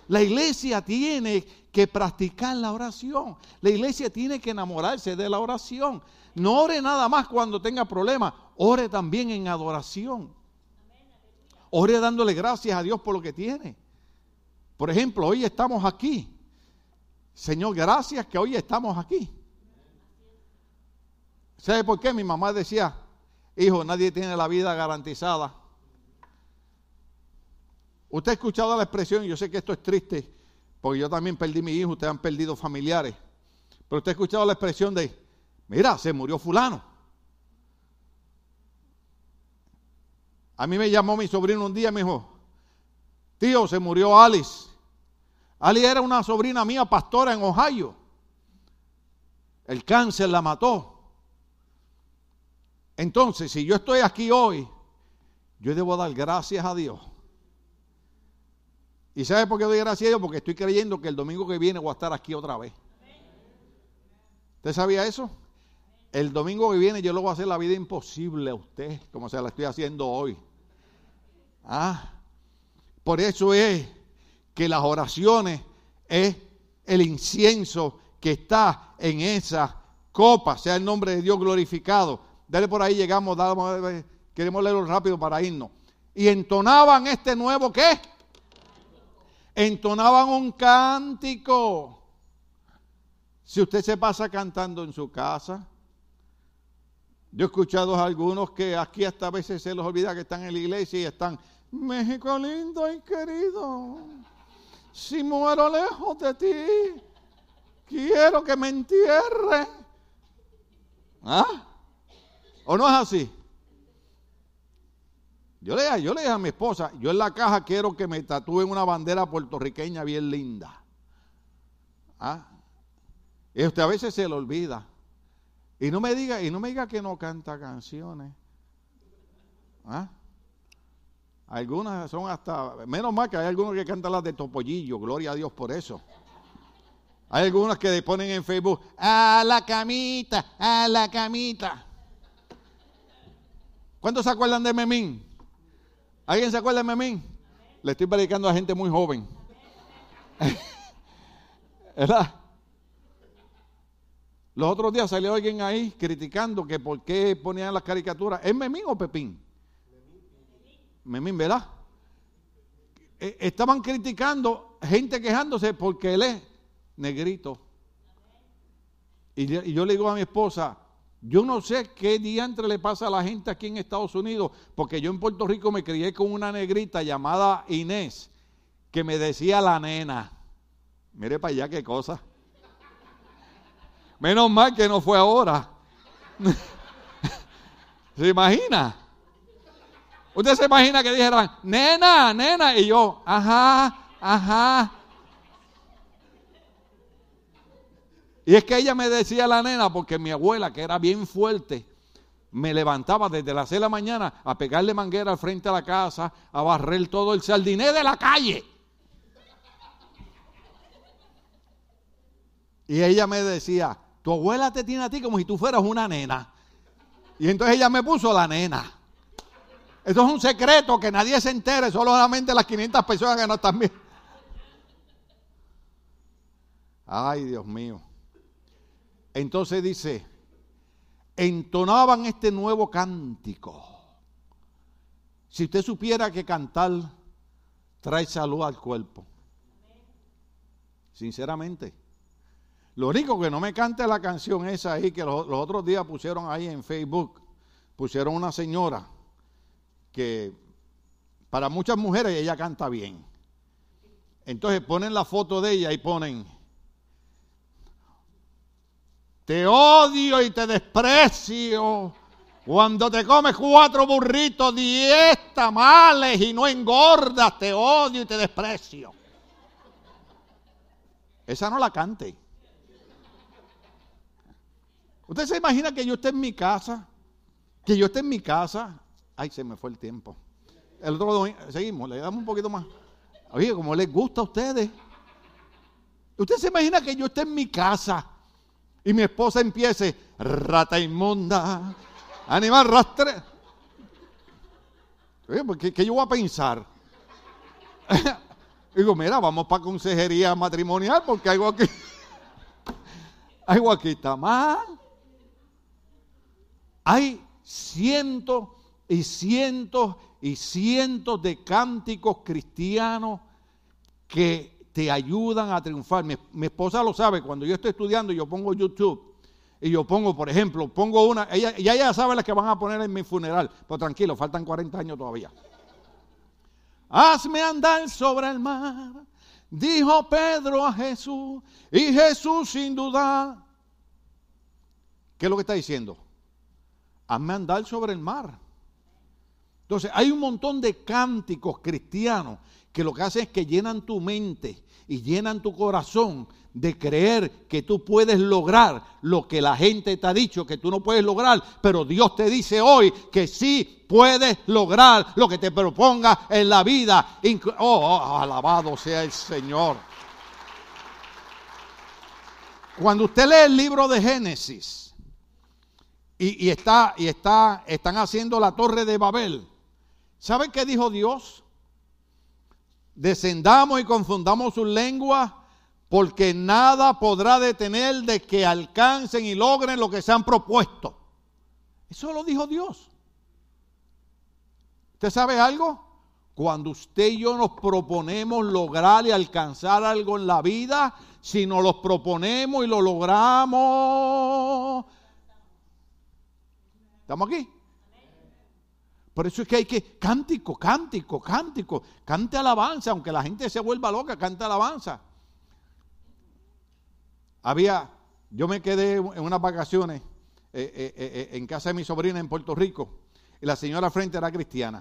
La iglesia tiene que practicar la oración. La iglesia tiene que enamorarse de la oración. No ore nada más cuando tenga problemas, ore también en adoración. Ore dándole gracias a Dios por lo que tiene. Por ejemplo, hoy estamos aquí. Señor, gracias que hoy estamos aquí. ¿Sabe por qué? Mi mamá decía, hijo, nadie tiene la vida garantizada. Usted ha escuchado la expresión, yo sé que esto es triste, porque yo también perdí mi hijo, ustedes han perdido familiares. Pero usted ha escuchado la expresión de Mira, se murió fulano. A mí me llamó mi sobrino un día y me dijo, tío, se murió Alice. Alice era una sobrina mía, pastora en Ohio. El cáncer la mató. Entonces, si yo estoy aquí hoy, yo debo dar gracias a Dios. ¿Y sabe por qué doy gracias a Dios? Porque estoy creyendo que el domingo que viene voy a estar aquí otra vez. ¿Usted sabía eso? El domingo que viene yo le voy a hacer la vida imposible a usted, como se la estoy haciendo hoy. Ah, por eso es que las oraciones es el incienso que está en esa copa, sea el nombre de Dios glorificado. Dale por ahí, llegamos, queremos leerlo rápido para irnos. Y entonaban este nuevo qué? Entonaban un cántico. Si usted se pasa cantando en su casa, yo he escuchado a algunos que aquí hasta a veces se los olvida que están en la iglesia y están, México lindo y querido, si muero lejos de ti, quiero que me entierre. ¿Ah? ¿O no es así? Yo le, yo le dije a mi esposa, yo en la caja quiero que me tatúen una bandera puertorriqueña bien linda. ¿Ah? Y usted a veces se le olvida. Y no me diga, y no me diga que no canta canciones. ¿Ah? Algunas son hasta, menos mal que hay algunos que cantan las de Topollillo, gloria a Dios por eso. Hay algunas que ponen en Facebook, a la camita, a la camita. ¿Cuántos se acuerdan de Memín? ¿Alguien se acuerda de Memín? Le estoy predicando a gente muy joven. ¿Verdad? Los otros días salió alguien ahí criticando que por qué ponían las caricaturas. ¿Es Memín o Pepín? Memín, ¿verdad? E, estaban criticando, gente quejándose porque él es negrito. Y yo le digo a mi esposa, yo no sé qué diantre le pasa a la gente aquí en Estados Unidos, porque yo en Puerto Rico me crié con una negrita llamada Inés, que me decía la nena. Mire para allá qué cosa. Menos mal que no fue ahora. ¿Se imagina? Usted se imagina que dijeran, nena, nena, y yo, ajá, ajá. Y es que ella me decía la nena, porque mi abuela, que era bien fuerte, me levantaba desde las 6 de la mañana a pegarle manguera al frente de la casa, a barrer todo el sardiné de la calle. Y ella me decía, tu abuela te tiene a ti como si tú fueras una nena. Y entonces ella me puso la nena. Eso es un secreto que nadie se entere, solamente las 500 personas que no están bien. Ay, Dios mío. Entonces dice, entonaban este nuevo cántico. Si usted supiera que cantar trae salud al cuerpo. Sinceramente. Lo único que no me cante la canción esa ahí que los, otros días pusieron ahí en Facebook. Pusieron una señora que para muchas mujeres ella canta bien. Entonces ponen la foto de ella y ponen te odio y te desprecio. Cuando te comes cuatro burritos, diez tamales y no engordas, te odio y te desprecio. Esa no la cante. ¿Usted se imagina que yo esté en mi casa? Que yo esté en mi casa. Ay, se me fue el tiempo. El otro domingo, seguimos, le damos un poquito más. Oye, como les gusta a ustedes. ¿Usted se imagina que yo esté en mi casa? y mi esposa empiece, rata inmunda, animal rastre. ¿Qué, ¿Qué yo voy a pensar? Digo, mira, vamos para consejería matrimonial porque algo aquí, algo aquí está mal. Hay cientos y cientos y cientos de cánticos cristianos que te ayudan a triunfar. Mi, esposa lo sabe, cuando yo estoy estudiando yo pongo YouTube y yo pongo, por ejemplo, pongo una, ella, ya ella sabe las que van a poner en mi funeral, pero tranquilo, faltan 40 años todavía. Hazme andar sobre el mar, dijo Pedro a Jesús, y Jesús sin duda, ¿qué es lo que está diciendo? Hazme andar sobre el mar. Entonces, hay un montón de cánticos cristianos que lo que hacen es que llenan tu mente y llenan tu corazón de creer que tú puedes lograr lo que la gente te ha dicho que tú no puedes lograr, pero Dios te dice hoy que sí puedes lograr lo que te proponga en la vida. Oh, oh, alabado sea el Señor. Cuando usted lee el libro de Génesis y, está, y está, están haciendo la torre de Babel, ¿saben qué dijo Dios? descendamos y confundamos su lengua porque nada podrá detener de que alcancen y logren lo que se han propuesto. Eso lo dijo Dios. ¿Usted sabe algo? Cuando usted y yo nos proponemos lograr y alcanzar algo en la vida, si nos lo proponemos y lo logramos, ¿estamos aquí? Por eso es que hay que cántico, cántico, cántico, cante alabanza, aunque la gente se vuelva loca, cante alabanza. Había, yo me quedé en unas vacaciones eh, eh, eh, en casa de mi sobrina en Puerto Rico y la señora frente era cristiana.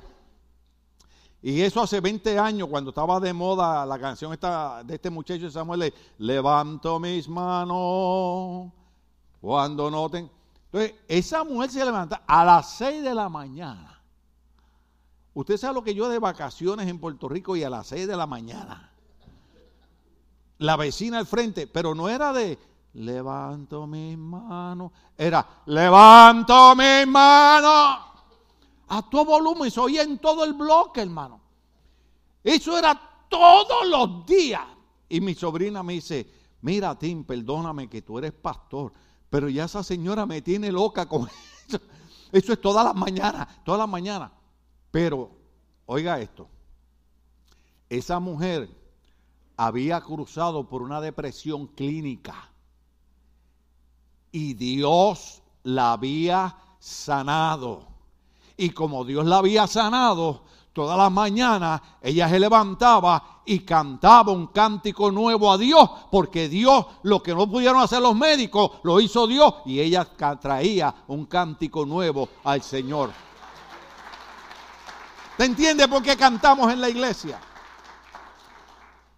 Y eso hace 20 años, cuando estaba de moda la canción esta, de este muchacho Samuel, levanto mis manos cuando no tengo. Entonces, esa mujer se levanta a las 6 de la mañana Usted sabe lo que yo de vacaciones en Puerto Rico y a las 6 de la mañana. La vecina al frente, pero no era de levanto mis manos, era levanto mis manos. A todo volumen, se oía en todo el bloque, hermano. Eso era todos los días. Y mi sobrina me dice, mira Tim, perdóname que tú eres pastor, pero ya esa señora me tiene loca con eso. Eso es todas las mañanas, todas las mañanas. Pero, oiga esto, esa mujer había cruzado por una depresión clínica y Dios la había sanado. Y como Dios la había sanado, todas las mañanas ella se levantaba y cantaba un cántico nuevo a Dios, porque Dios, lo que no pudieron hacer los médicos, lo hizo Dios, y ella traía un cántico nuevo al Señor. ¿Te entiende por qué cantamos en la iglesia?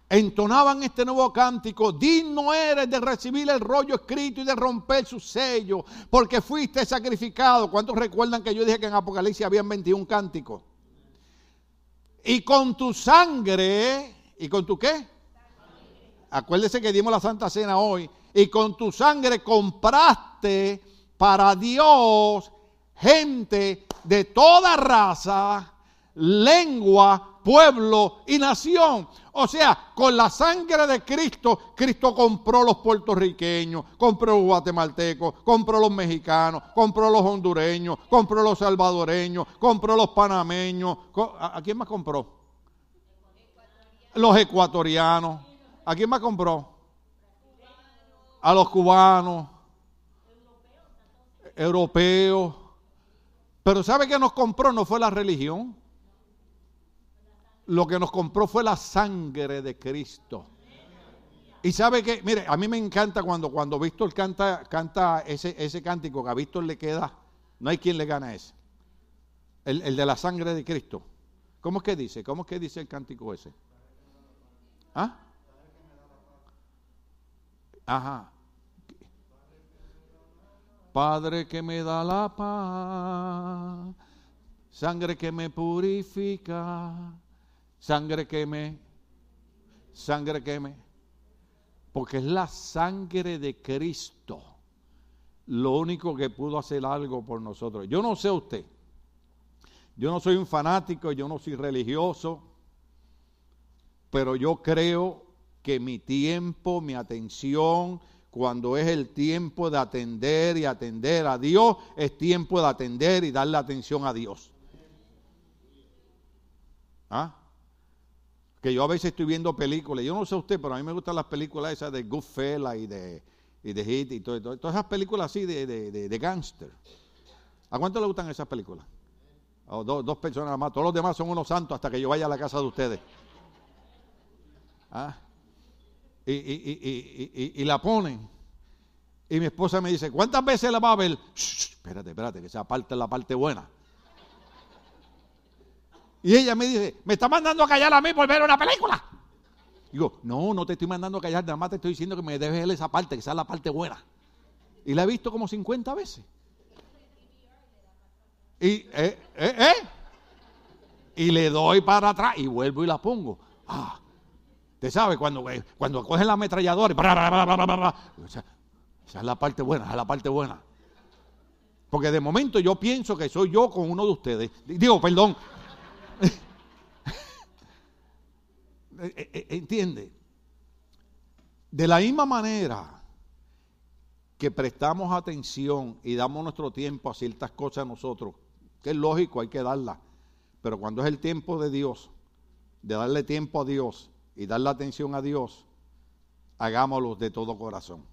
Entonaban este nuevo cántico, digno eres de recibir el rollo escrito y de romper su sello, porque fuiste sacrificado. ¿Cuántos recuerdan que yo dije que en Apocalipsis habían 21 cánticos? Y con tu sangre, ¿y con tu qué? Acuérdese que dimos la Santa Cena hoy. Y con tu sangre compraste para Dios gente de toda raza, lengua, pueblo y nación. O sea, con la sangre de Cristo, Cristo compró los puertorriqueños, compró los guatemaltecos, compró los mexicanos, compró los hondureños, compró los salvadoreños, compró los panameños. ¿A, quién más compró? Los ecuatorianos. ¿A quién más compró? A los cubanos, europeos. Pero ¿sabe qué nos compró? No fue la religión lo que nos compró fue la sangre de Cristo. Y sabe que, mire, a mí me encanta cuando, cuando Víctor canta, canta ese, ese cántico que a Víctor le queda, no hay quien le gana ese. El, el, de la sangre de Cristo. ¿Cómo es que dice? ¿Cómo es que dice el cántico ese? ¿Ah? Ajá. Padre que me da la paz, sangre que me purifica, Sangre que me, sangre que me, porque es la sangre de Cristo lo único que pudo hacer algo por nosotros. Yo no sé usted, yo no soy un fanático, yo no soy religioso, pero yo creo que mi tiempo, mi atención, cuando es el tiempo de atender y atender a Dios, es tiempo de atender y darle atención a Dios. ¿Ah? Que yo a veces estoy viendo películas, yo no sé usted, pero a mí me gustan las películas esas de Goodfellas y de, y de Hit y todo, todas esas películas así de, de, de. ¿A cuánto le gustan esas películas? O dos personas más, todos los demás son unos santos hasta que yo vaya a la casa de ustedes. ¿Ah? Y, y, y, la ponen. Y mi esposa me dice, ¿cuántas veces la va a ver? espérate, espérate, que esa parte la parte buena. Y ella me dice, ¿me está mandando a callar a mí por ver una película? Digo, no, no te estoy mandando a callar, nada más te estoy diciendo que me debes esa parte, que esa es la parte buena. Y la he visto como 50 veces. Y, eh, eh, eh, y le doy para atrás y vuelvo y la pongo. Ah, te sabe, cuando, eh, cuando cogen la ametralladora, y esa, esa es la parte buena, esa es la parte buena. Porque de momento yo pienso que soy yo con uno de ustedes. Digo, perdón, Eh, eh, ¿Entiende? De la misma manera que prestamos atención y damos nuestro tiempo a ciertas cosas nosotros, que es lógico, hay que darla, pero cuando es el tiempo de Dios, de darle tiempo a Dios y darle atención a Dios, hagámoslo de todo corazón.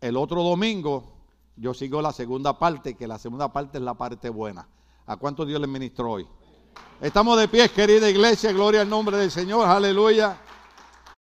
El otro domingo yo sigo la segunda parte, que la segunda parte es la parte buena. ¿A cuánto Dios le ministró hoy? Estamos de pie, querida iglesia, gloria al nombre del Señor, aleluya.